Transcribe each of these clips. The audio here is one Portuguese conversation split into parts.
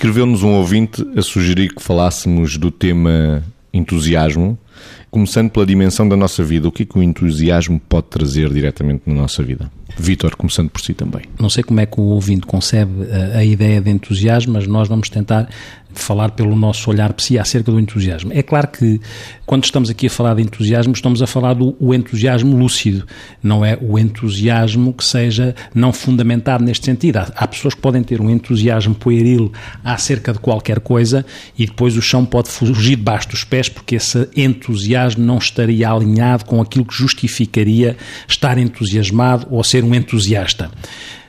Escreveu-nos um ouvinte a sugerir que falássemos do tema entusiasmo, começando pela dimensão da nossa vida. O que é que o entusiasmo pode trazer diretamente na nossa vida? Vítor, começando por si também. Não sei como é que o ouvinte concebe a, a ideia de entusiasmo, mas nós vamos tentar falar pelo nosso olhar psi acerca do entusiasmo. É claro que quando estamos aqui a falar de entusiasmo, estamos a falar do entusiasmo lúcido, não é o entusiasmo que seja não fundamentado neste sentido. Há, há, pessoas que podem ter um entusiasmo pueril acerca de qualquer coisa e depois o chão pode fugir debaixo dos pés porque esse entusiasmo não estaria alinhado com aquilo que justificaria estar entusiasmado ou ser um entusiasta.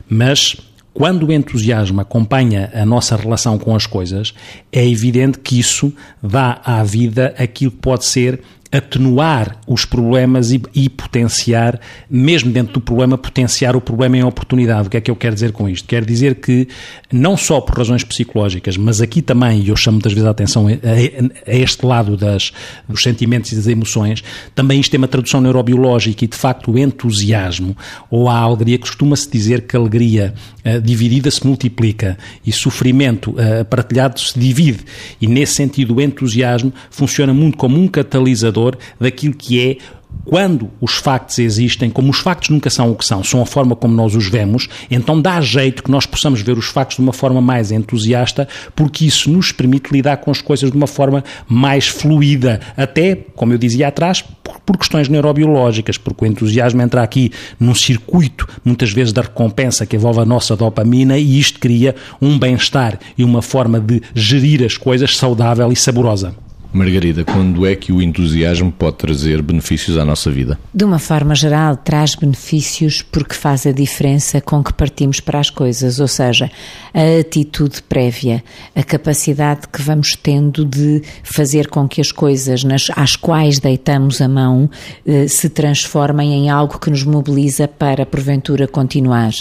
Mas quando o entusiasmo acompanha a nossa relação com as coisas, é evidente que isso dá à vida aquilo que pode ser atenuar os problemas e, e, potenciar, mesmo dentro do problema, potenciar o problema em oportunidade. O que é que eu quero dizer com isto? Quero dizer que, não só por razões psicológicas, mas aqui também, e eu chamo muitas vezes a atenção a, a, este lado das, dos sentimentos e das emoções, também isto tem uma tradução neurobiológica e, de facto, o entusiasmo ou a alegria, costuma-se dizer que alegria uh, dividida se multiplica e sofrimento uh, partilhado se divide. E, nesse sentido, o entusiasmo funciona muito como um catalisador daquilo que é quando os factos existem, como os factos nunca são o que são, são a forma como nós os vemos, então dá jeito que nós possamos ver os factos de uma forma mais entusiasta, porque isso nos permite lidar com as coisas de uma forma mais fluida, até, como eu dizia atrás, por, por questões neurobiológicas, porque o entusiasmo entra aqui num circuito, muitas vezes da recompensa que envolve a nossa dopamina e isto cria um bem-estar e uma forma de gerir as coisas saudável e saborosa. Margarida, quando é que o entusiasmo pode trazer benefícios à nossa vida? De uma forma geral, traz benefícios porque faz a diferença com que partimos para as coisas, ou seja, a atitude prévia, a capacidade que vamos tendo de fazer com que as coisas nas, às quais deitamos a mão eh, se transformem em algo que nos mobiliza para, porventura, continuar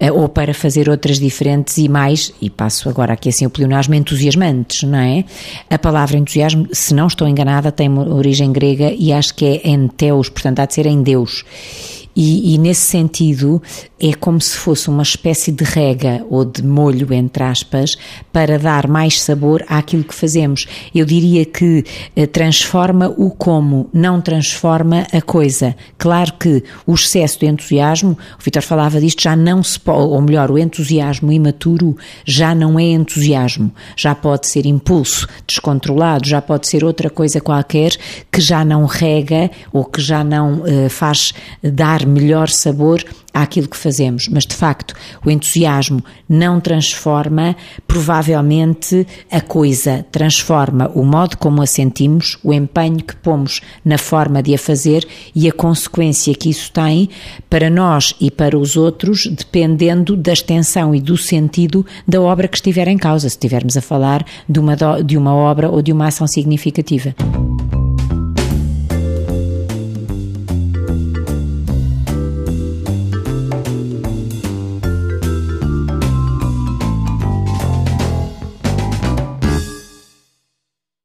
eh, ou para fazer outras diferentes e mais, e passo agora aqui assim o pleonasmo, entusiasmantes, não é? A palavra entusiasmo se não estou enganada, tem origem grega e acho que é em Teus, portanto há de ser em Deus. E, e, nesse sentido é como se fosse uma espécie de rega ou de molho, entre aspas, para dar mais sabor àquilo que fazemos. Eu diria que eh, transforma o como, não transforma a coisa. Claro que o excesso de entusiasmo, o Vitor falava disto, já não se pode, ou melhor, o entusiasmo imaturo já não é entusiasmo, já pode ser impulso descontrolado, já pode ser outra coisa qualquer que já não rega ou que já não uh, faz dar dar melhor sabor àquilo que fazemos. Mas, de facto, o entusiasmo não transforma, provavelmente, a coisa, transforma o modo como a sentimos, o empenho que pomos na forma de a fazer e a consequência que isso tem para nós e para os outros, dependendo da extensão e do sentido da obra que estiver em causa, se estivermos a falar de uma, de uma obra ou de uma ação significativa.